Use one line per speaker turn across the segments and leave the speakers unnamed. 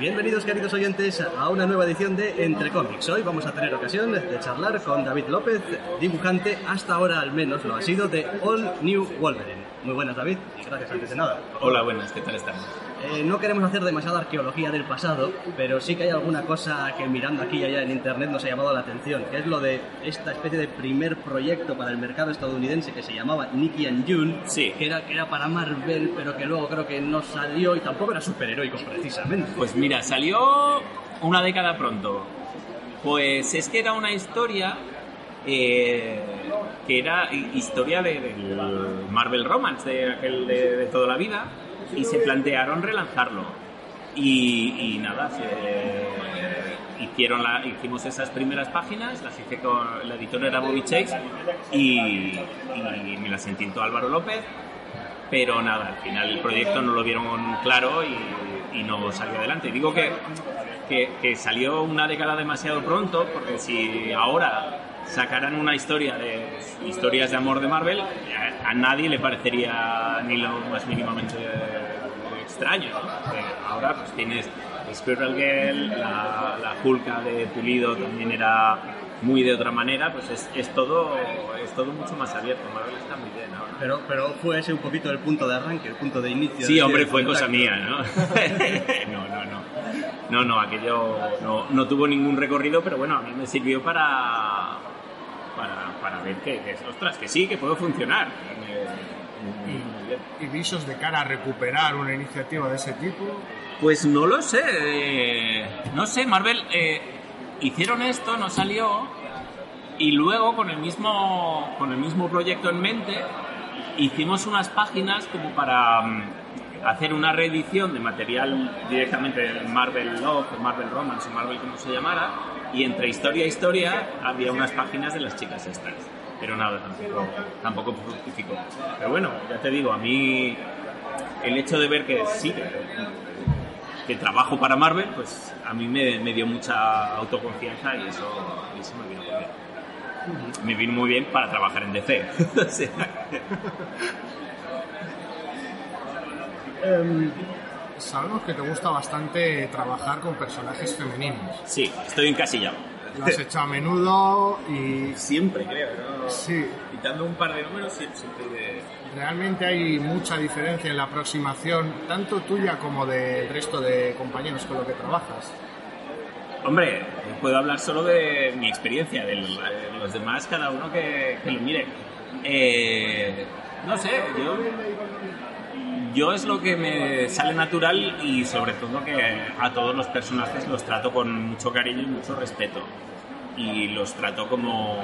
Bienvenidos queridos oyentes a una nueva edición de Entre Cómics. Hoy vamos a tener ocasión de charlar con David López, dibujante, hasta ahora al menos lo ha sido, de All New Wolverine. Muy buenas David, gracias antes de nada.
Hola, buenas, ¿qué tal estamos?
Eh, no queremos hacer demasiada arqueología del pasado, pero sí que hay alguna cosa que mirando aquí y allá en internet nos ha llamado la atención, que es lo de esta especie de primer proyecto para el mercado estadounidense que se llamaba Nicky and June,
Sí.
que, era, que era para Marvel, pero que luego creo que no salió y tampoco era superheroico precisamente.
Pues mira, salió una década pronto. Pues es que era una historia eh, que era hi- historia de, del Marvel Romance, de, aquel de, de toda la vida, y se plantearon relanzarlo. Y, nada, se- hicieron la, hicimos esas primeras páginas, las hice con la editora era Bobby Chase y, me las entintó Álvaro López pero nada, al final el proyecto no lo vieron claro y, no salió adelante. Digo que, que salió una década demasiado pronto, porque si ahora sacaran una historia de historias de amor de Marvel, a, a nadie le parecería ni lo más mínimamente extraño. ¿no? Ahora pues tienes Squirrel Girl, la, la Hulka de Pulido también era muy de otra manera, pues es, es todo es todo mucho más abierto. Marvel está muy bien ahora.
Pero, pero fue ese un poquito el punto de arranque, el punto de inicio.
Sí,
de-
hombre, fue cosa
contacto.
mía, ¿no? no, no, no. No, no, aquello no, no tuvo ningún recorrido, pero bueno, a mí me sirvió para, para, para ver que, que, ostras, que sí, que puedo funcionar. Bien.
y visos de cara a recuperar una iniciativa de ese tipo.
Pues no lo sé, eh, no sé, Marvel eh, hicieron esto, no salió, y luego con el mismo con el mismo proyecto en mente hicimos unas páginas como para mm, hacer una reedición de material directamente del Marvel Love, Marvel Romance, o Marvel como se llamara, y entre historia e historia había unas páginas de las chicas estas. Pero nada, tampoco, tampoco fructificó. Pero bueno, ya te digo, a mí el hecho de ver que sí, que, que trabajo para Marvel, pues a mí me, me dio mucha autoconfianza y eso, y eso me vino muy bien. Me vino muy bien para trabajar en DC. Sea,
Em, sabemos que te gusta bastante trabajar con personajes femeninos.
sí, estoy encasillado.
Lo has hecho a menudo y
Siempre, creo. ¿no?
sí,
Quitando un par de números, siempre, de...
realmente hay mucha diferencia en la aproximación, tanto tuya como del resto de compañeros con los que trabajas.
Hombre, puedo hablar solo de mi experiencia, de los de los demás, cada uno que, que lo mire. Eh, no sé, yo, yo es lo que me sale natural y sobre todo que a todos los personajes los trato con mucho cariño y mucho respeto. Y los trato como,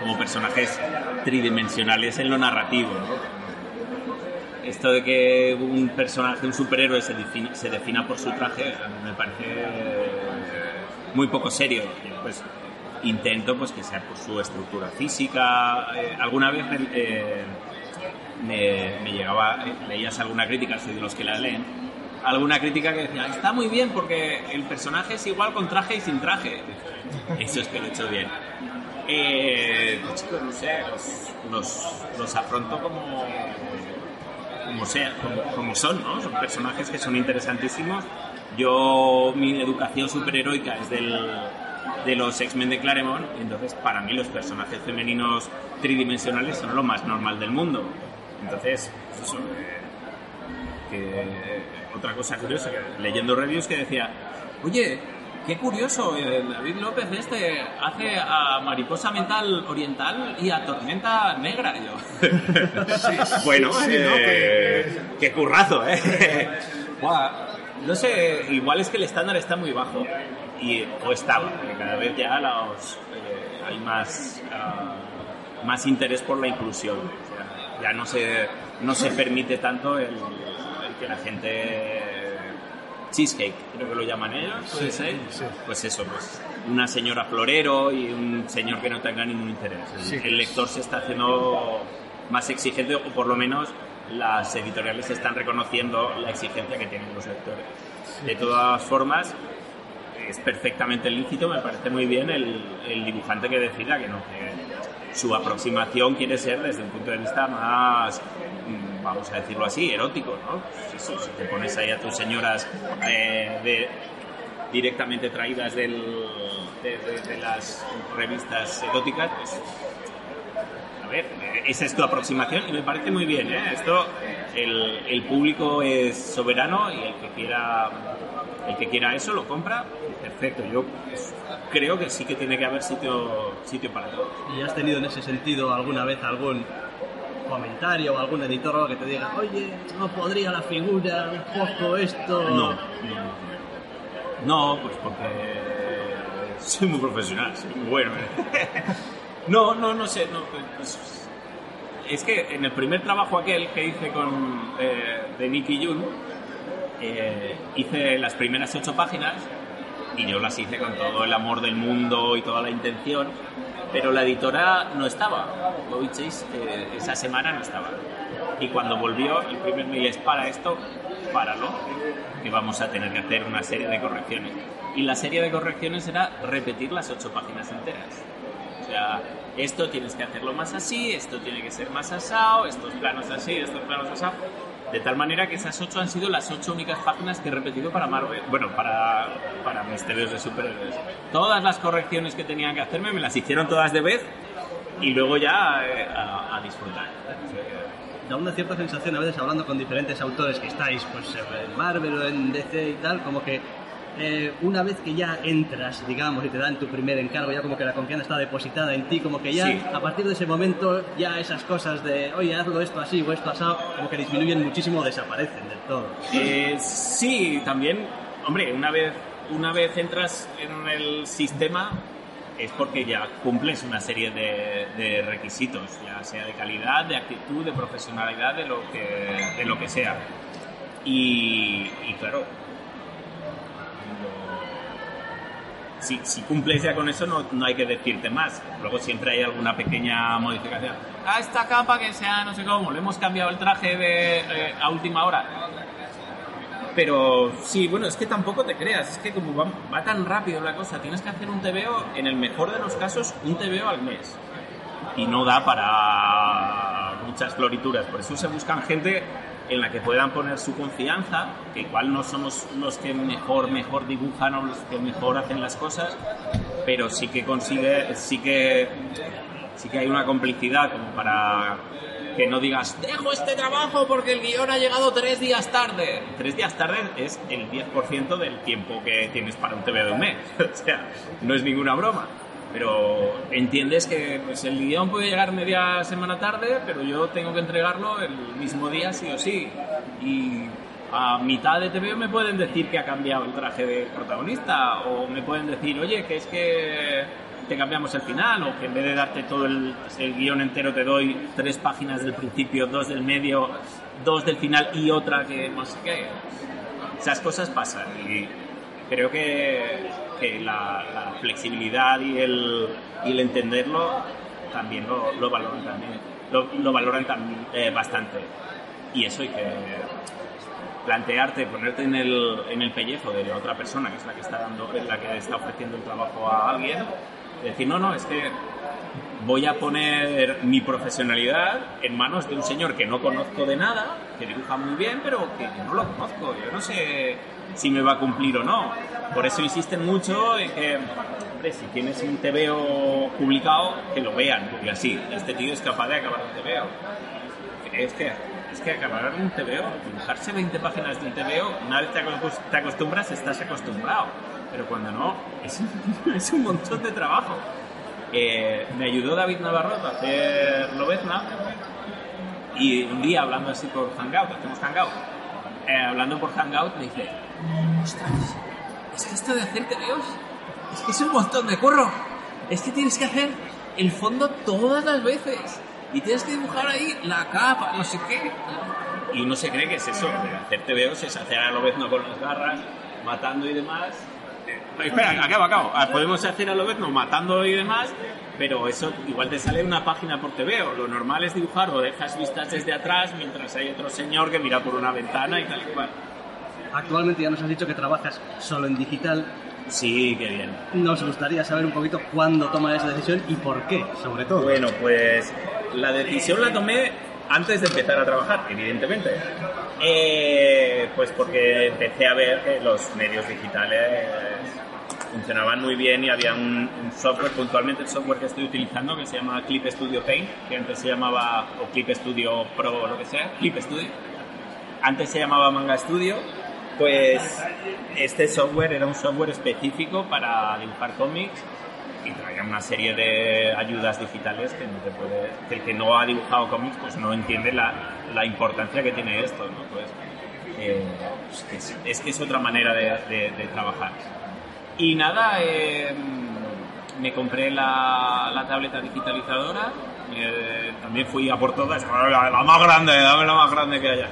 como personajes tridimensionales en lo narrativo. ¿no? Esto de que un personaje, un superhéroe se defina, se defina por su traje, me parece muy poco serio. Pues intento pues que sea por su estructura física. Eh, alguna vez eh, me, me llegaba, leías alguna crítica, soy de los que la leen, alguna crítica que decía, está muy bien porque el personaje es igual con traje y sin traje. Eso es que lo he hecho bien. Eh, pues, chicos, no sé, los, los, los afronto como, como, sea, como, como son, ¿no? Son personajes que son interesantísimos. Yo, mi educación superheroica es del, de los X-Men de Claremont, entonces para mí los personajes femeninos tridimensionales son lo más normal del mundo. Entonces, pues eso, eh, que otra cosa curiosa, que leyendo reviews que decía, oye, qué curioso, el David López este hace a Mariposa Mental Oriental y a Tormenta Negra. Yo, bueno,
sí, ¿no?
eh, qué currazo, ¿eh? No sé, igual es que el estándar está muy bajo. Y, o estaba, cada vez ya los, eh, hay más, ah, más interés por la inclusión. Ya no se, no se permite tanto el, el que la gente cheesecake, creo que lo llaman ellos, puede
Sí,
ser.
sí.
Pues eso, pues una señora florero y un señor que no tenga ningún interés. El,
Sí.
el lector se está haciendo más exigente o por lo menos las editoriales están reconociendo la exigencia que tienen los lectores. De todas formas, es perfectamente lícito, me parece muy bien el, el dibujante que decida que no, que su aproximación quiere ser desde un punto de vista más, mm, vamos a decirlo así, erótico, ¿no? Si te pones ahí a tus señoras eh, de- directamente traídas del- de, las revistas eróticas, pues a ver, esa es tu aproximación y me parece muy bien, ¿eh? Esto, el, el público es soberano y el que quiera el que quiera eso lo compra, perfecto. Yo pues, creo que sí que tiene que haber sitio, sitio para todos.
¿Y has tenido en ese sentido alguna vez algún comentario o algún editor que te diga, oye, no podría la figura un poco esto?
No, no, no, pues porque soy muy profesional, soy muy bueno. no, no, no sé, no, pues, es que en el primer trabajo aquel que hice con eh, de Nicky Jun, eh, hice las primeras ocho páginas y yo las hice con todo el amor del mundo y toda la intención, pero la editora no estaba. Bobby eh, esa semana no estaba. Y cuando volvió, el primer mail es para esto, páralo, que vamos a tener que hacer una serie de correcciones. Y la serie de correcciones era repetir las ocho páginas enteras. O sea, esto tienes que hacerlo más así, esto tiene que ser más asado, estos planos así, estos planos asado. De tal manera que esas ocho han sido las ocho únicas páginas que he repetido para Marvel, bueno, para, para mis TVs de superhéroes. Todas las correcciones que tenían que hacerme me las hicieron todas de vez y luego ya eh, a, a disfrutar.
Da una cierta sensación a veces hablando con diferentes autores que estáis pues en Marvel o en DC y tal, como que eh, una vez que ya entras, digamos, y te dan tu primer encargo, ya como que la confianza está depositada en ti, como que ya
Sí.
a partir de ese momento ya esas cosas de, oye, hazlo esto así o esto asado, como que disminuyen muchísimo o desaparecen del todo.
Eh, sí, también, hombre, una vez, una vez entras en el sistema es porque ya cumples una serie de, de requisitos, ya sea de calidad, de actitud, de profesionalidad, de lo que, de lo que sea. Y, y claro, si, si cumples ya con eso no, no hay que decirte más. Luego siempre hay alguna pequeña modificación. Ah, esta capa que sea no sé cómo, le hemos cambiado el traje de, eh, a última hora. Pero sí, bueno, es que tampoco te creas, es que como va, va tan rápido la cosa, tienes que hacer un TVO, en el mejor de los casos, un TVO al mes. Y no da para muchas florituras, por eso se buscan gente en la que puedan poner su confianza, que igual no somos los que mejor, mejor dibujan o los que mejor hacen las cosas, pero sí que consigue, sí que, sí que hay una complicidad como para que no digas, dejo este trabajo porque el guion ha llegado tres días tarde. Tres días tarde es el 10% del tiempo que tienes para un TV de un mes. o sea, no es ninguna broma. Pero entiendes que pues, el guion puede llegar media semana tarde, pero yo tengo que entregarlo el mismo día sí o sí. Y a mitad de TV me pueden decir que ha cambiado el traje del protagonista o me pueden decir, oye, que es que te cambiamos el final o que en vez de darte todo el, el guion entero te doy tres páginas del principio, dos del medio, dos del final y otra que no sé qué. Esas cosas pasan y creo que, que la, la flexibilidad y el, y el entenderlo también lo, lo valoran también lo, lo valoran también eh, bastante. Y eso hay que plantearte, ponerte en el, en el pellejo de otra persona, que es la que está dando, la que está ofreciendo el trabajo a alguien, decir, no, no, es que voy a poner mi profesionalidad en manos de un señor que no conozco de nada, que dibuja muy bien, pero que no lo conozco, yo no sé si me va a cumplir o no. Por eso insisten mucho en que, hombre, si tienes un TVO publicado, que lo vean, porque así, este tío es capaz de acabar un TVO. Es que, es que acabar un TVO, dibujarse 20 páginas de un TVO, una vez te acos- te acostumbras, estás acostumbrado. Pero cuando no, es, es un montón de trabajo. Eh, me ayudó David Navarro a hacer Lobezna y un día hablando así por Hangout, hacemos Hangout, eh, hablando por Hangout me dice, ostras, es que esto de hacer TVOs es que es un montón de curro. Es que tienes que hacer el fondo todas las veces. Y tienes que dibujar ahí la capa, no sé qué. Y uno se cree que es eso, de hacer TVOs es hacer a lo no con las garras, matando y demás. Espera, acabo, acabo. Ah, Podemos hacer a lo no matando y demás, pero eso igual te sale una página por TVO. Lo normal es dibujar o dejas vistas desde atrás mientras hay otro señor que mira por una ventana y tal y cual.
Actualmente ya nos has dicho que trabajas solo en digital.
Sí, qué bien.
Nos gustaría saber un poquito cuándo tomas esa decisión y por qué, sobre todo.
Bueno, pues la decisión la tomé antes de empezar a trabajar, evidentemente. Eh, pues porque empecé a ver que los medios digitales funcionaban muy bien y había un, un software, puntualmente el software que estoy utilizando, que se llama Clip Studio Paint, que antes se llamaba, o Clip Studio Pro o lo que sea, Clip Studio. Antes se llamaba Manga Studio. Pues este software era un software específico para dibujar cómics y traía una serie de ayudas digitales que no el que no ha dibujado cómics pues no entiende la, importancia que tiene esto, ¿no? Pues, eh, es, que es otra manera de, trabajar. Y nada, eh, me compré la tableta digitalizadora, eh, también fui a por todas, la, la más grande, dame la más grande que haya.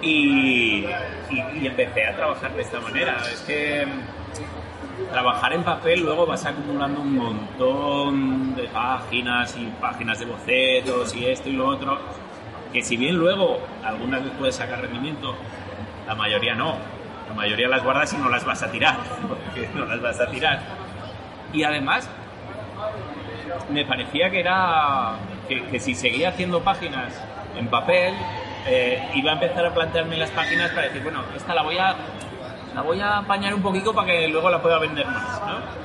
Y, y- y empecé a trabajar de esta manera. Es que trabajar en papel luego vas acumulando un montón de páginas y páginas de bocetos y esto y lo otro, que si bien luego algunas les puedes sacar rendimiento, la mayoría no. La mayoría las guardas y no las vas a tirar, porque no las vas a tirar. Y además, me parecía que era que, si seguía haciendo páginas en papel, eh, iba a empezar a plantearme las páginas para decir, bueno, esta la voy a la voy a apañar un poquito para que luego la pueda vender más, ¿no?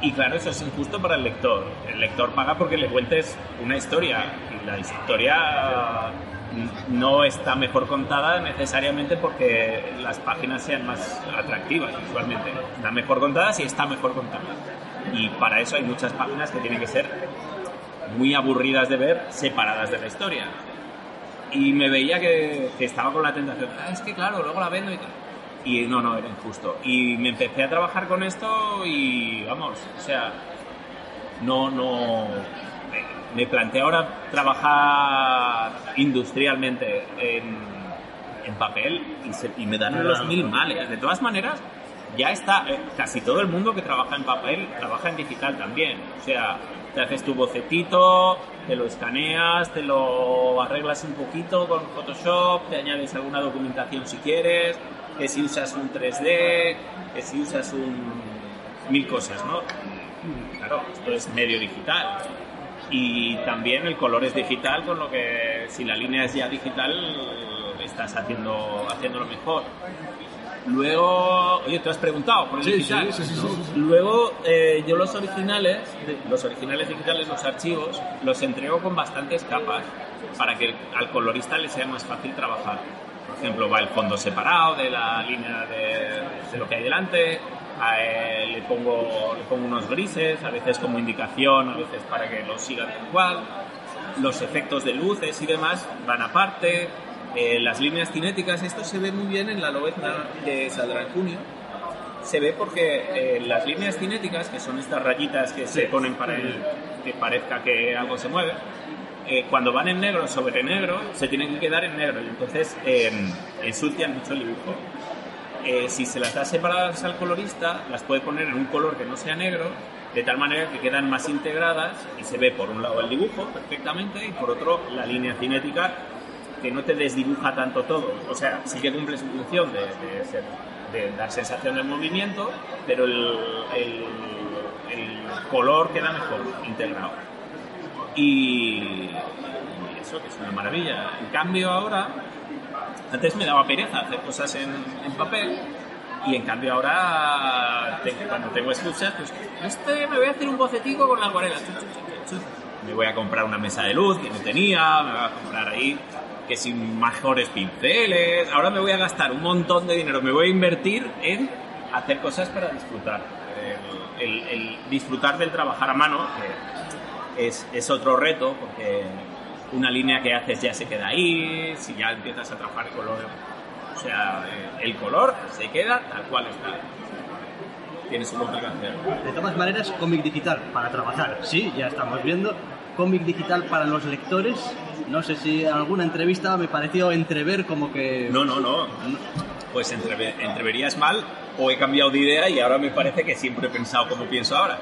Y claro, eso es injusto para el lector. El lector paga porque le cuentes una historia y la historia mm, no está mejor contada necesariamente porque las páginas sean más atractivas visualmente. Está mejor contada si está mejor contada. Y para eso hay muchas páginas que tienen que ser muy aburridas de ver, separadas de la historia. Y me veía que, que estaba con la tentación, "Ah, es que claro, luego la vendo y tal. Y no, no, era injusto. Y me empecé a trabajar con esto y vamos, o sea, no, no. me- planteé ahora trabajar industrialmente en, en papel y, se- y me dan los mil males. De todas maneras, ya está, eh, casi todo el mundo que trabaja en papel trabaja en digital también. O sea, te haces tu bocetito, te lo escaneas, te lo arreglas un poquito con Photoshop, te añades alguna documentación si quieres, que si usas un 3D, que si usas un... mil cosas, ¿no? Claro, esto es medio digital. Y también el color es digital, con lo que si la línea es ya digital, estás haciendo, haciéndolo mejor. Luego, oye, te has preguntado por el
Sí,
digital.
sí, sí,
Luego, eh, yo los originales, los originales digitales, los archivos, los entrego con bastantes capas para que al colorista le sea más fácil trabajar. Por ejemplo, va el fondo separado de la línea de, de lo que hay delante, a él le, pongo, le pongo unos grises, a veces como indicación, a veces para que lo siga tal cual. Los efectos de luces y demás van aparte. Eh, las líneas cinéticas, esto se ve muy bien en la lobezna que saldrá en junio. Se ve porque eh, las líneas cinéticas, que son estas rayitas que se ponen para el- que parezca que algo se mueve, eh, cuando van en negro sobre negro, se tienen que quedar en negro y entonces eh, ensucian mucho el dibujo. Eh, si se las da separadas al colorista, las puede poner en un color que no sea negro, de tal manera que quedan más integradas y se ve por un lado el dibujo perfectamente y por otro la línea cinética que no te desdibuja tanto todo. O sea, sí que cumple su función de, dar sensación de movimiento, pero el, color queda mejor integrado. Y, eso que es una maravilla. En cambio ahora, antes me daba pereza hacer cosas en, papel y en cambio ahora cuando tengo excusas, pues este me voy a hacer un bocetico con la acuarela. Me voy a comprar una mesa de luz que no tenía, me voy a comprar ahí que sin mejores pinceles. Ahora me voy a gastar un montón de dinero, me voy a invertir en hacer cosas para disfrutar. El, el- el disfrutar del trabajar a mano, que es, es otro reto, porque una línea que haces ya se queda ahí, si ya empiezas a trabajar color, o sea, eh, el color se queda tal cual está. Tiene su complicación.
De todas maneras, cómic digital para trabajar, sí, ya estamos viendo. Cómic digital para los lectores. No sé si en alguna entrevista me pareció entrever como que...
No, no, no. Pues entreve- entreverías mal o he cambiado de idea y ahora me parece que siempre he pensado como pienso ahora.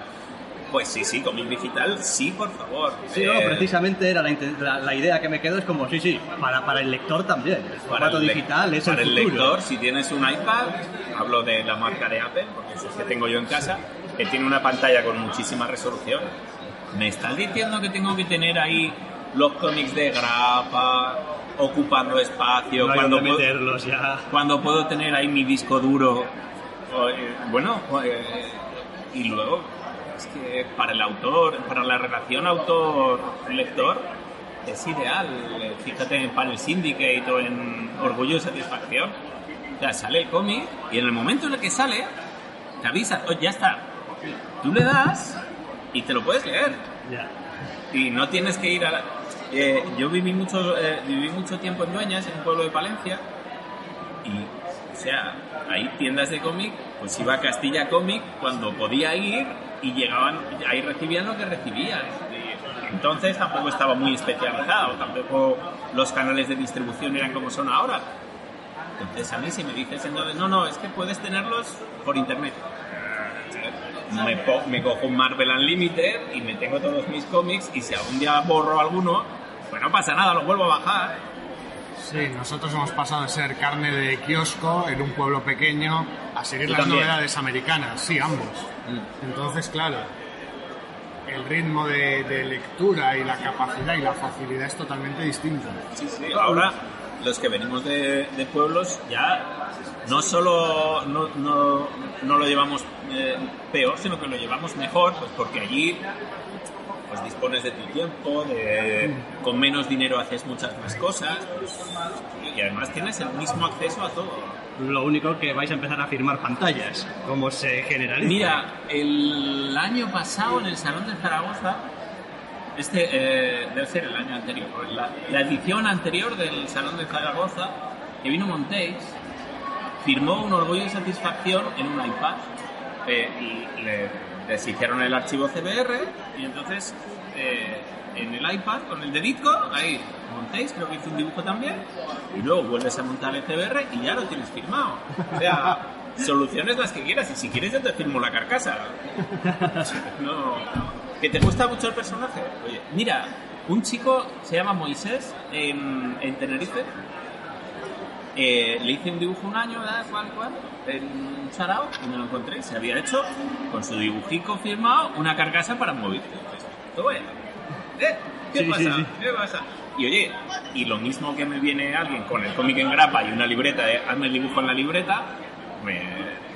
Pues sí, sí, cómic digital, sí, por favor.
Sí, no,
Eh,
precisamente era la, inte- la- la idea que me quedó, es como, sí, sí, para, para el lector también. El formato
el le-
digital es
para
el
el
futuro.
lector, si tienes un iPad, hablo de la marca de Apple, porque es que tengo yo en casa, que tiene una pantalla con muchísima resolución. ¿Me estás diciendo que tengo que tener ahí los cómics de grapa, ocupando espacio,
No
cuando, puedo,
meterlos ya.
cuando puedo tener ahí mi disco duro? Eh, bueno, eh, y luego, es que para el autor, para la relación autor-lector, es ideal. Eh, Fíjate en Panel Syndicate o en Orgullo y Satisfacción. O sea, sale el cómic y en el momento en el que sale, te avisa, "Oye, ya está. Tú le das y te lo puedes leer.
Ya.
Y no tienes que ir a la... Eh, yo viví mucho, eh, viví mucho tiempo en Dueñas, en un pueblo de Palencia, y, o sea, hay tiendas de cómic, pues iba a Castilla Cómic cuando podía ir y llegaban, ahí recibían lo que recibían. Entonces tampoco estaba muy especializado, tampoco los canales de distribución eran como son ahora. Entonces a mí si me dices entonces, no, no, es que puedes tenerlos por internet. Me, me cojo un Marvel Unlimited y me tengo todos mis cómics y si algún día borro alguno, pues no pasa nada, lo vuelvo a bajar.
Sí, nosotros hemos pasado de ser carne de kiosco en un pueblo pequeño a seguir
Tú
las
también.
novedades americanas, sí, ambos. Entonces, claro, el ritmo de, de lectura y la capacidad y la facilidad es totalmente distinto.
Sí, sí. Ahora, los que venimos de, de pueblos ya no solo no, no, no lo llevamos eh, peor, sino que lo llevamos mejor, pues porque allí pues dispones de tu tiempo, de, con menos dinero haces muchas más cosas pues, y además tienes el mismo acceso a todo.
Lo único que vais a empezar a firmar pantallas, como se generaliza.
Mira, el año pasado en el Salón de Zaragoza, este eh, debe ser el año anterior, la, la edición anterior del Salón de Zaragoza, que vino Montéis, firmó un orgullo y satisfacción en un iPad. eh, y le, les hicieron el archivo CBR y entonces eh, en el iPad con el dedito, ahí montéis, creo que hizo un dibujo también, y luego vuelves a montar el CBR y ya lo tienes firmado. O sea, soluciones las que quieras, y si quieres yo te firmo la carcasa. No. ¿Que te gusta mucho el personaje? Oye, mira, un chico se llama Moisés en, en Tenerife. Eh, le hice un dibujo un año, ¿verdad? cual, cual, en sarao, y me lo encontré. Se había hecho con su dibujico firmado una carcasa para un móvil. ¿Tú ves? ¿Eh? ¿Qué
Sí,
pasa?
sí, sí.
¿Qué pasa? Y oye, y lo mismo que me viene alguien con el cómic en grapa y una libreta de hazme el dibujo en la libreta,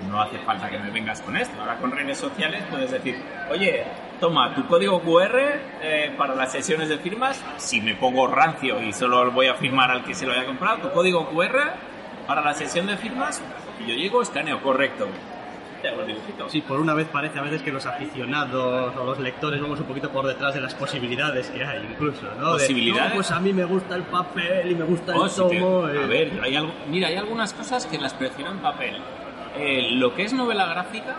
no hace falta que me vengas con esto. Ahora con redes sociales puedes decir, oye, toma tu código QR eh, para las sesiones de firmas. Si me pongo rancio y solo voy a firmar al que se lo haya comprado, tu código QR para la sesión de firmas. Yo llego, escaneo, correcto. Dibujito.
Sí, por una vez parece a veces que los aficionados o los lectores vamos un poquito por detrás de las posibilidades que hay, incluso, ¿no? De,
¿Posibilidades?
"No, pues a mí me gusta el papel y me gusta
Oh,
el tomo.
a
eh".
ver, hay algo- mira, hay algunas cosas que las prefiero en papel. Eh, lo que es novela gráfica,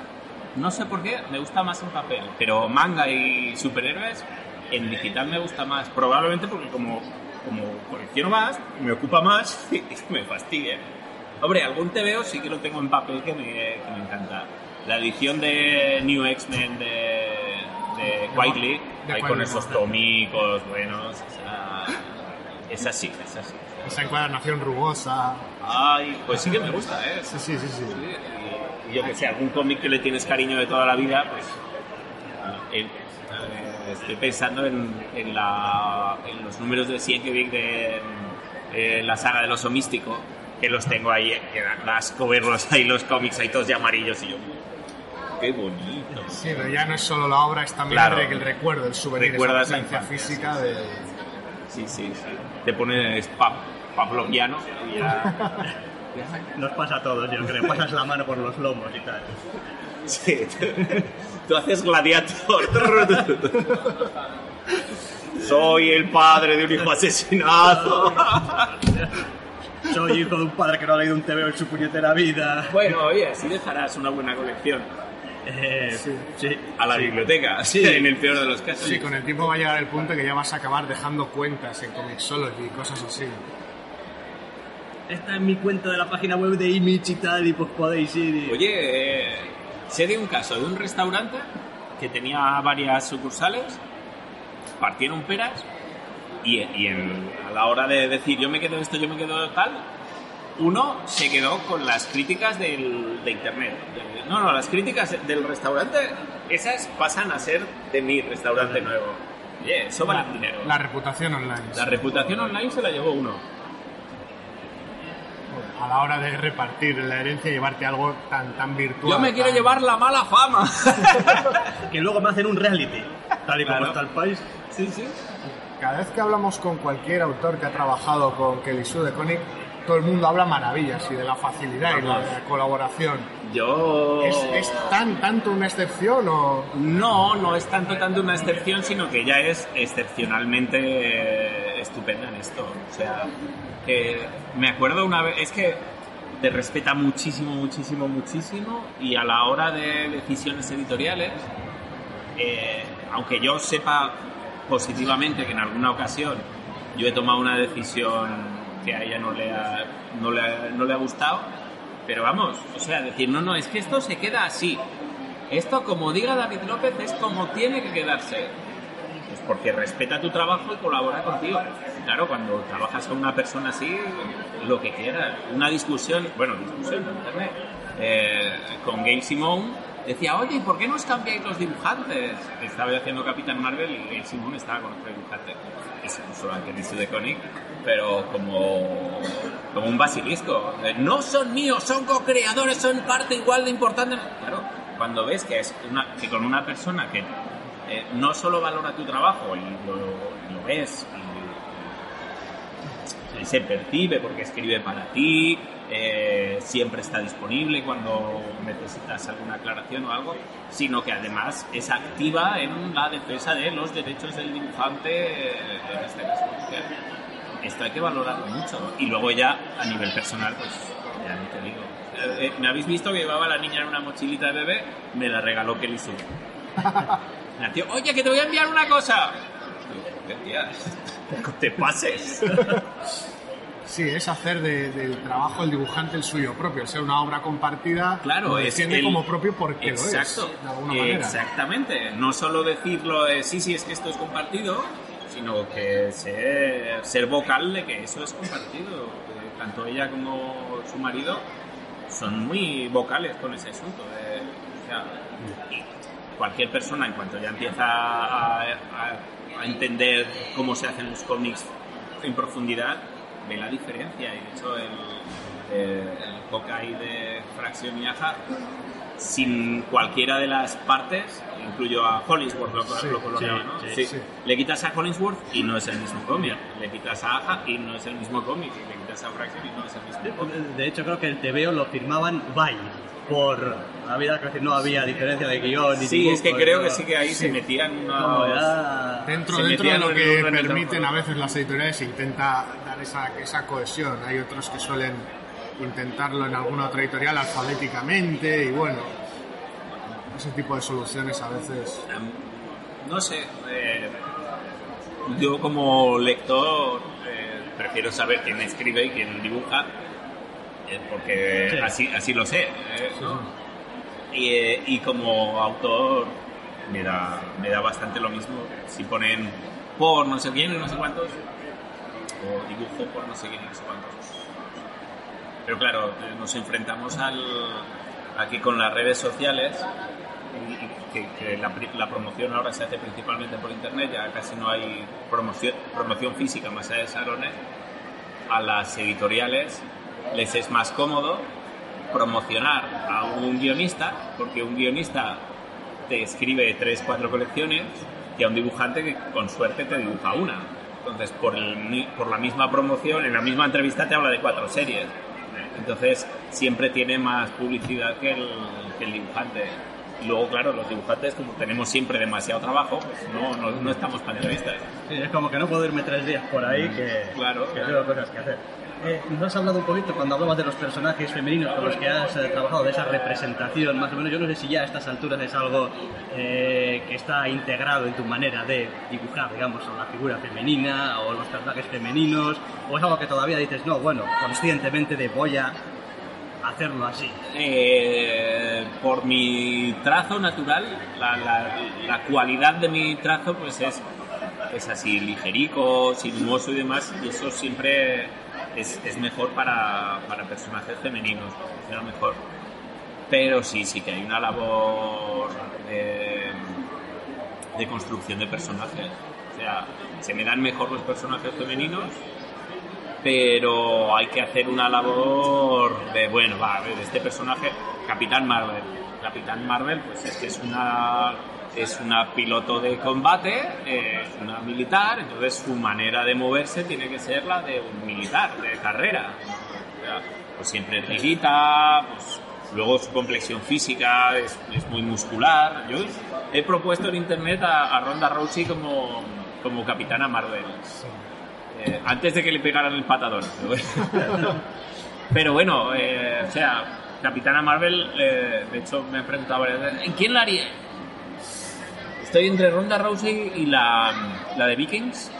no sé por qué, me gusta más en papel. Pero manga y superhéroes, en digital me gusta más. Probablemente porque como, como colecciono más, me ocupa más y me fastidia. Hombre, algún TVO sí que lo tengo en papel que me, que me encanta. La edición de New X-Men de, de Quietly, ahí con esos tomicos buenos, esa, esa sí, esa sí.
Esa encuadernación rugosa.
Ay, pues sí que me gusta, ¿eh?
Sí, sí, sí. sí.
Y, y yo que sé, algún cómic que le tienes cariño de toda la vida, pues. eh, eh, estoy pensando en, en, la, en los números de Sienkiewicz de eh, la saga del oso místico, que los tengo ahí, que dan asco verlos ahí, los cómics ahí todos de amarillos y yo. ¡Qué bonito!
Sí, pero ya no es solo la obra, es también
Claro.
el, recuerdo, el souvenir,
Recuerdas
esa
la
presencia física de...
Sí, sí, sí. Te pones pa, pavloviano y ya.
Nos pasa a todos, yo creo. Pasas la mano por los lomos y tal.
Sí, tú haces gladiator. Soy el padre de un hijo asesinado.
Soy hijo de un padre que no ha leído un TVO en su puñetera vida.
Bueno, oye, así dejarás una buena colección.
Eh,
Sí.
sí.
a la
sí.
biblioteca,
Sí.
en el peor de los casos.
Sí, con el tiempo va a llegar el punto que ya vas a acabar dejando cuentas en Comixology y cosas así.
Esta es mi cuenta de la página web de Image y tal, y pues podéis ir y...
Oye, eh, sé de un caso de un restaurante que tenía varias sucursales, partieron peras y, y en- a la hora de decir yo me quedo esto, yo me quedo tal, uno se quedó con las críticas del, de internet. No, no, las críticas del restaurante, esas pasan a ser de mi restaurante nuevo. Oye, eso vale dinero.
La reputación online.
La reputación online se la llevó uno.
A la hora de repartir la herencia y llevarte algo tan, tan virtual.
Yo me quiero
tan-
llevar la mala fama.
Que luego me hacen un reality, tal y como
Claro.
está el país.
sí, sí.
Cada vez que hablamos con cualquier autor que ha trabajado con Kelly Sue de Koenig, todo el mundo habla maravillas y de la facilidad y la,
Vamos.
la colaboración.
Yo...
¿Es, es tan, tanto una excepción o...?
No, no es tanto tanto una excepción, sino que ya es excepcionalmente eh, estupenda en esto. O sea, que me acuerdo una vez, es que te respeta muchísimo, muchísimo, muchísimo y a la hora de decisiones editoriales, eh, aunque yo sepa positivamente que en alguna ocasión yo he tomado una decisión que a ella no le ha, no le no le ha gustado, pero vamos, o sea, decir, no, no, es que esto se queda así. Esto, como diga David López, es como tiene que quedarse. Pues porque respeta tu trabajo y colabora contigo. Claro, cuando trabajas con una persona así, lo que quieras. Una discusión, bueno, discusión en internet, eh, con Gabe Simone, decía, oye, ¿y por qué no os cambiáis los dibujantes? Estaba yo haciendo Capitán Marvel y Simone estaba con otro dibujante. Y se puso a Kelly Sue de Koenig, pero como, como un basilisco. De, No son míos, son co-creadores, son parte igual de importante. Claro, cuando ves que, es una, que con una persona que eh, no solo valora tu trabajo y lo, ves y se percibe porque escribe para ti, eh, siempre está disponible cuando necesitas alguna aclaración o algo, sino que además es activa en la defensa de los derechos del dibujante, eh, en este caso. Esto hay que valorarlo mucho. Y luego ya, a nivel personal, pues ya ni te digo. Eh, eh, ¿Me habéis visto que llevaba a la niña en una mochilita de bebé? Me la regaló Kelly Sue. Nació, oye, que te voy a enviar una cosa. Digo, "Joder, tía, te pases.
Sí, es hacer de- del trabajo del dibujante el suyo propio, ser una obra compartida,
Claro,
lo defiende como propio porque
Exacto,
lo es, de alguna manera.
exactamente. No solo decirlo, eh, sí, sí, es que esto es compartido, sino que ser, ser vocal de que eso es compartido. Tanto ella como su marido son muy vocales con ese asunto. de- o sea, y cualquier persona, en cuanto ya empieza a, a- a entender cómo se hacen los cómics en profundidad, ve la diferencia. Y de hecho, el, el Hawkeye de Fraction y Aja, sin cualquiera de las partes, incluyo a Hollingsworth, lo,
Sí,
lo ¿no?
sí,
Sí. Le quitas a Hollingsworth y no es el mismo cómic. Le quitas a Aja y no es el mismo cómic. Le quitas a Fraction y no es el mismo cómic.
De hecho, creo que el TVO lo firmaban Bye. Por había que no había diferencia de guion ni
Sí,
dibujo,
es que creo que sí que ahí se metían unos...
Dentro,
Se
dentro de lo que permiten a veces las editoriales se intenta dar esa, esa cohesión. Hay otros que suelen intentarlo en alguna otra editorial alfabéticamente y bueno, ese tipo de soluciones a veces...
No sé, eh, yo como lector eh, prefiero saber quién escribe y quién dibuja, porque
Sí.
así, así lo sé. eh, ¿no? y, eh, y como autor me da, me da bastante lo mismo si ponen por no sé quién y no sé cuántos, o dibujo por no sé quién y no sé cuántos. Pero claro, nos enfrentamos al, a que con las redes sociales, que, que la, la promoción ahora se hace principalmente por internet, ya casi no hay promoción, promoción física más allá de salones, a las editoriales les es más cómodo promocionar a un guionista, porque un guionista te escribe tres, cuatro colecciones, y a un dibujante que con suerte te dibuja una. Entonces, por, el por la misma promoción, en la misma entrevista te habla de cuatro series. Entonces, siempre tiene más publicidad que el, que el dibujante. Y luego, claro, los dibujantes, como tenemos siempre demasiado trabajo, pues no, no, no estamos para entrevistas.
Sí, es como que no puedo irme tres días por ahí que,
Claro,
que
claro.
tengo cosas que hacer. Eh, nos has hablado un poquito cuando hablabas de los personajes femeninos con los que has eh, trabajado, de esa representación, más o menos. Yo no sé si ya a estas alturas es algo eh, que está integrado en tu manera de dibujar, digamos, la figura femenina o los personajes femeninos, o es algo que todavía dices, no, bueno, conscientemente de voy a hacerlo así.
Eh, por mi trazo natural, la, la- la cualidad de mi trazo pues es, es así ligerico, sinuoso y demás, y eso siempre es, mejor para, para personajes femeninos, funciona mejor. Pero sí, sí que hay una labor de, de construcción de personajes. O sea, se me dan mejor los personajes femeninos pero hay que hacer una labor de, bueno, va, a ver, este personaje, Capitán Marvel. Capitán Marvel, pues es que es una, es una piloto de combate, eh, es una militar, entonces su manera de moverse tiene que ser la de un militar, de carrera. O sea, pues siempre tirita, pues luego su complexión física es, es muy muscular. Yo he propuesto en internet a, a Ronda Rousey como, como Capitana Marvel. Eh, antes de que le pegaran el patadón. Pero bueno, eh, o sea, Capitana Marvel, eh, de hecho me he preguntado varias veces, ¿en quién la haría? Estoy entre Ronda Rousey y la, la de Vikings.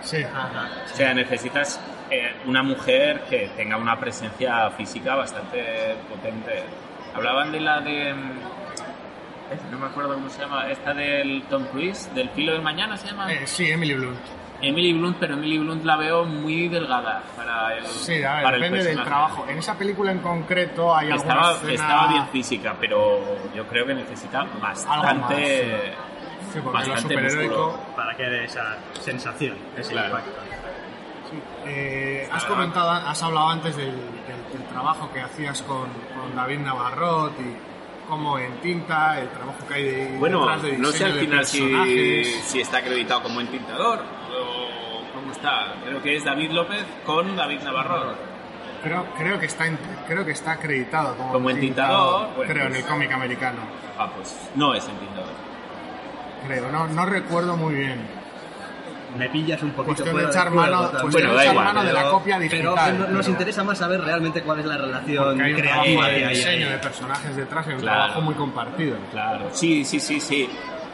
Sí.
O sea, necesitas eh, una mujer que tenga una presencia física bastante potente. Hablaban de la de... mm, eh, No me acuerdo cómo se llama. Esta del Tom Cruise, del filo del mañana se llama.
Eh, sí, Emily Blunt.
Emily Blunt, pero Emily Blunt la veo muy delgada para el,
Sí, a ver,
para el
depende del
personaje.
trabajo. En esa película en concreto hay alguna
Estaba,
escena...
estaba bien física, pero yo creo que necesita bastante,
más, Sí, porque lo
bastante
superheroico...
Para que dé esa sensación, ese
Claro.
impacto.
Eh, has comentado, has hablado antes del, del- del trabajo que hacías con, con David Navarrot y cómo en tinta, el trabajo que hay de,
Bueno,
detrás de
no sé al final si, está acreditado como entintador o cómo está. Creo que es David López con David Navarro.
Creo, creo, que está en- creo que está acreditado como,
Como entintador, bueno,
creo, en
pues-
el cómic americano.
Ah, pues no es entintador.
Creo, no, no recuerdo muy bien.
Me pillas un poquito
Cuestión de
fuera
echar mano,
Bueno,
de echar
igual,
mano de la
Pero-
copia
pero
digital.
no- nos
pero-
interesa más saber realmente cuál es la relación
hay
creativa
de diseño de personajes detrás un
Claro.
trabajo muy compartido.
Claro, sí, sí, sí, sí.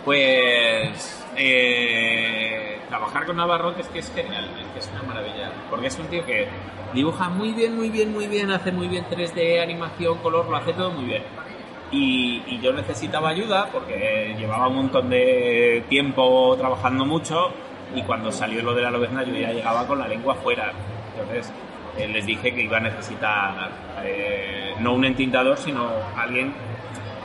Pues eh, trabajar con Navarro es que es genial, es que es una maravilla. Porque es un tío que dibuja muy bien, muy bien, muy bien, hace muy bien 3D, animación, color, lo hace todo muy bien. Y, y yo necesitaba ayuda porque llevaba un montón de tiempo trabajando mucho y cuando salió lo de la lobezna yo ya llegaba con la lengua afuera. Entonces eh, les dije que iba a necesitar eh, no un entintador, sino alguien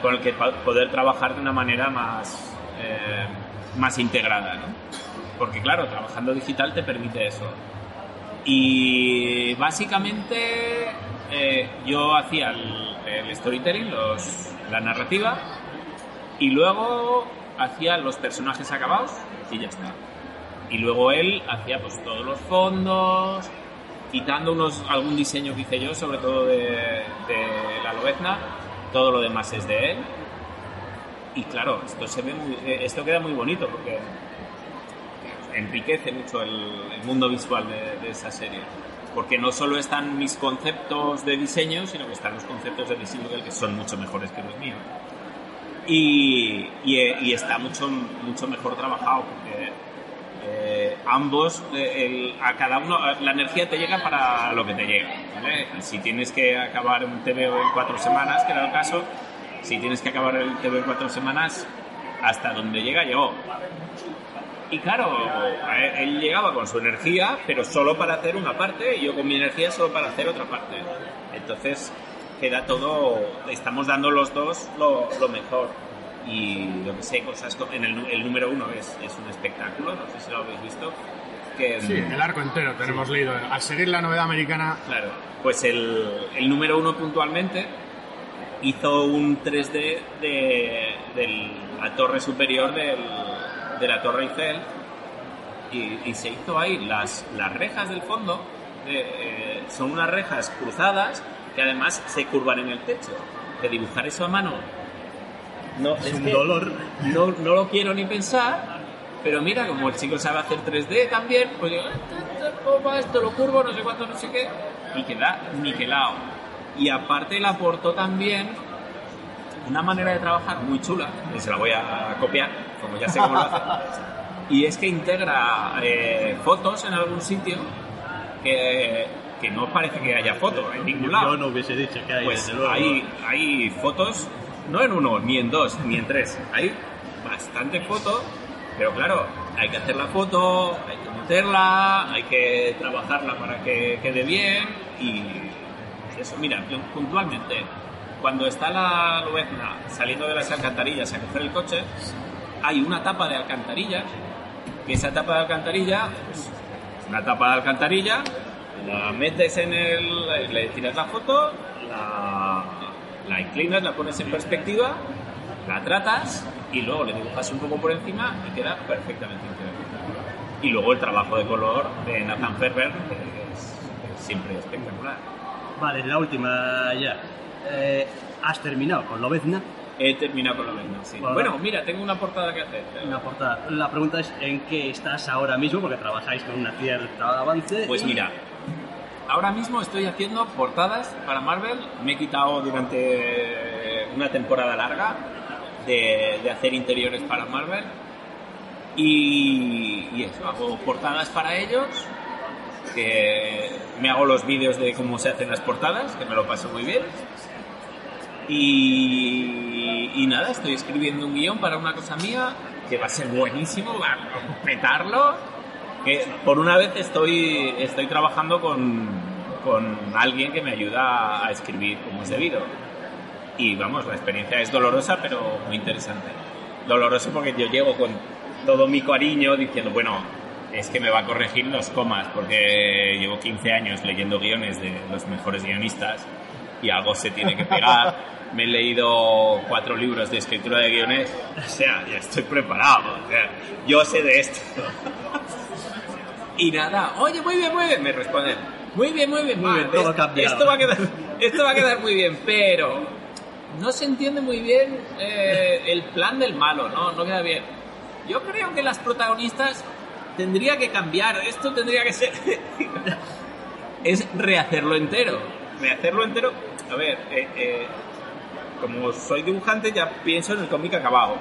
con el que poder trabajar de una manera más, eh, más integrada. ¿no? Porque claro, trabajando digital te permite eso. Y básicamente eh, yo hacía el, el storytelling, los- la narrativa, y luego hacía los personajes acabados y ya está. Y luego él hacía pues todos los fondos, quitando unos, algún diseño que hice yo, sobre todo de, de la lobezna, todo lo demás es de él. Y claro, esto se ve muy, eh, esto queda muy bonito porque enriquece mucho el, el mundo visual de, de esa serie. Porque no solo están mis conceptos de diseño, sino que están los conceptos de diseño del que son mucho mejores que los míos. Y, y, eh, y está mucho, mucho mejor trabajado porque eh, ambos, eh, el- a cada uno, la energía te llega para lo que te llega. ¿vale? Y Si tienes que acabar un TVO en cuatro semanas, que era el caso, si tienes que acabar el TVO en cuatro semanas, hasta donde llega llegó. Y claro, él llegaba con su energía, pero solo para hacer una parte, y yo con mi energía solo para hacer otra parte. Entonces queda todo, estamos dando los dos lo, lo mejor. Y yo que sé, cosas como en el, número uno es, es un espectáculo, no sé si lo habéis visto. Que,
Sí, el arco entero tenemos leído. Al seguir la novedad americana,
Claro, pues el, el número uno puntualmente hizo un 3D de, de la torre superior del- de la Torre Eiffel y, y se hizo ahí las, las rejas del fondo, de, eh, son unas rejas cruzadas que además se curvan en el techo. De dibujar eso a mano no,
Es un dolor.
No, no lo quiero ni pensar, Pero mira, como el chico sabe hacer 3D también, pues digo, "Ah, esto lo curvo, no sé cuánto, no sé qué, y queda niquelado. Y aparte le aportó también una manera de trabajar muy chula, y se la voy a copiar, como ya sé cómo lo hace. Y es que integra eh, fotos en algún sitio que, que no parece que haya foto en ningún lado.
Yo no hubiese dicho que hay,
Pues hay, hay fotos, no en uno, ni en dos, ni en tres. Hay bastante fotos, pero claro, hay que hacer la foto, hay que meterla, hay que trabajarla para que quede bien y mira, puntualmente, cuando está la lobezna saliendo de las alcantarillas a coger el coche, hay una tapa de alcantarilla, esa tapa de alcantarilla, pues, es una tapa de alcantarilla, la metes en el, le tiras la foto, la, inclinas, la pones en perspectiva, la tratas y luego le dibujas un poco por encima y queda perfectamente. Y luego el trabajo de color de Nathan Ferber es, es siempre espectacular.
Vale, la última ya. Eh, ¿Has terminado con Lobezna?
He terminado con misma, sí.
Bueno.
Bueno, mira, tengo una portada que hacer.
Una portada. La pregunta es en qué estás ahora mismo, porque trabajáis con una cierta avance.
Pues
y-
mira, ahora mismo estoy haciendo portadas para Marvel. Me he quitado durante una temporada larga de, de hacer interiores para Marvel. Y, y eso, hago portadas para ellos. Que me hago los vídeos de cómo se hacen las portadas, que me lo paso muy bien. Y, y nada, estoy escribiendo un guion para una cosa mía que va a ser buenísimo, va a petarlo. Que por una vez estoy, estoy trabajando con, con alguien que me ayuda a escribir como es debido. Y vamos, la experiencia es dolorosa, pero muy interesante. Doloroso porque yo llego con todo mi cariño diciendo, bueno, es que me va a corregir los comas, porque llevo 15 años leyendo guiones de los mejores guionistas y algo se tiene que pegar. Me he leído cuatro libros de escritura de guiones, o sea, ya estoy preparado, o sea, yo sé de esto. Y nada, oye, muy bien, muy bien, me responden, muy bien, muy bien, muy bien,
todo
esto- va a quedar, esto va a quedar muy bien, pero no se entiende muy bien eh, el plan del malo, ¿no? No queda bien. Yo creo que las protagonistas tendría que cambiar, esto tendría que ser... es rehacerlo entero. Rehacerlo entero, a ver, eh, eh, como soy dibujante ya pienso en el cómic acabado.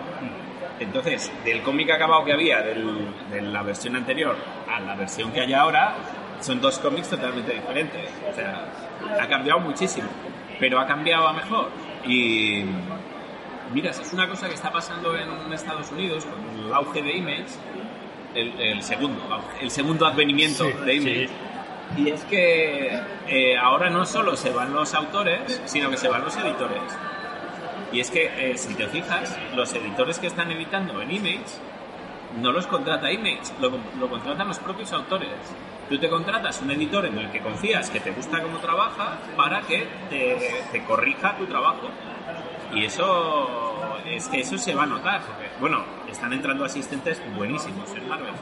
Entonces, del cómic acabado que había de la versión anterior a la versión que hay ahora, son dos cómics totalmente diferentes. O sea, ha cambiado muchísimo, pero ha cambiado a mejor. Y mira, es una cosa que está pasando en Estados Unidos con el auge de Image, el, el segundo, el segundo advenimiento
Sí,
de Image. Y es que eh, ahora no solo se van los autores, sino que se van los editores. Y es que, eh, si te fijas, los editores que están editando en Image no los contrata Image, lo, lo contratan los propios autores. Tú te contratas un editor en el que confías que te gusta cómo trabaja para que te, te corrija tu trabajo. Y eso es que eso se va a notar, porque, bueno, están entrando asistentes buenísimos en Marvel,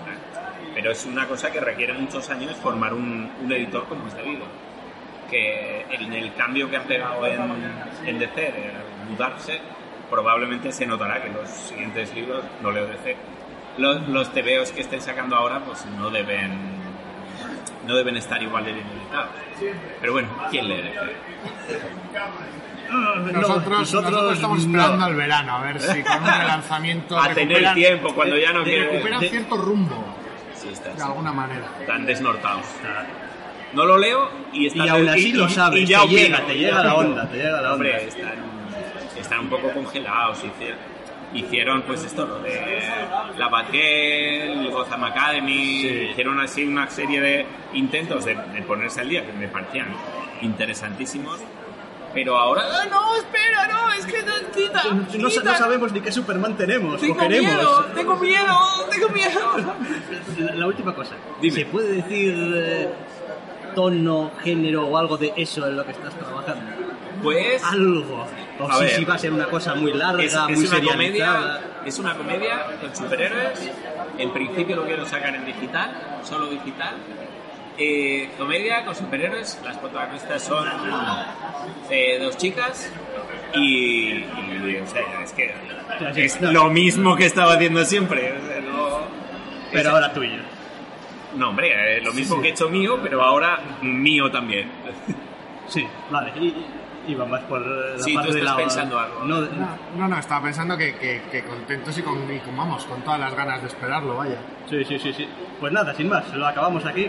pero es una cosa que requiere muchos años formar un, un editor como es debido. Que en el cambio que han pegado en, en DC, de mudarse, probablemente se notará que los siguientes libros, no leo DC, los, los TVOs que estén sacando ahora, pues no deben no deben estar igual de bien editados. Pero bueno, ¿quién lee DC?
No,
Nosotros, nosotros estamos
no.
esperando al verano, a ver si con un relanzamiento
A tener tiempo cuando ya no quiero.
recuperan
de-
cierto rumbo,
Sí, está,
de alguna manera.
están desnortados. No lo leo y están
Y aún así lo sabes,
ya
te llega,
opino.
te llega la onda, te llega la
Hombre,
onda.
están, están un poco congelados. Hicieron, hicieron pues esto, lo de la Batgirl, Gotham Academy,
Sí.
hicieron así una serie de intentos de, de ponerse al día que me parecían interesantísimos. Pero ahora, ¡ah, no, espera, no, es que no, quita,
No, no
quita.
sabemos ni qué Superman tenemos o
Tengo
queremos.
miedo, tengo miedo, tengo miedo.
La, la última cosa.
Dime.
¿Se puede decir eh, tono, género o algo de eso en lo que estás trabajando?
Pues
Algo. O
A
si,
ver.
si va a ser una cosa muy larga,
es, es
muy
una comedia, es una comedia con superhéroes. En principio lo quiero sacar en digital, solo digital. Eh, comedia con superhéroes. Las protagonistas son eh, dos chicas y, y, o sea, es que es lo mismo que estaba haciendo siempre. o sea, no-
pero ahora tuyo.
No, hombre, eh, lo mismo
sí.
que he hecho mío, pero ahora mío también.
Sí, vale. Y, y vamos por la
Sí, tú
parte de
estás
la...
pensando algo.
No,
No, no, no, estaba pensando que, que- que contentos y con, y con, vamos, con todas las ganas de esperarlo, vaya.
sí, sí, sí, sí. Pues nada, sin más, lo acabamos aquí.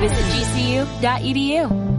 Visit gcu.edu.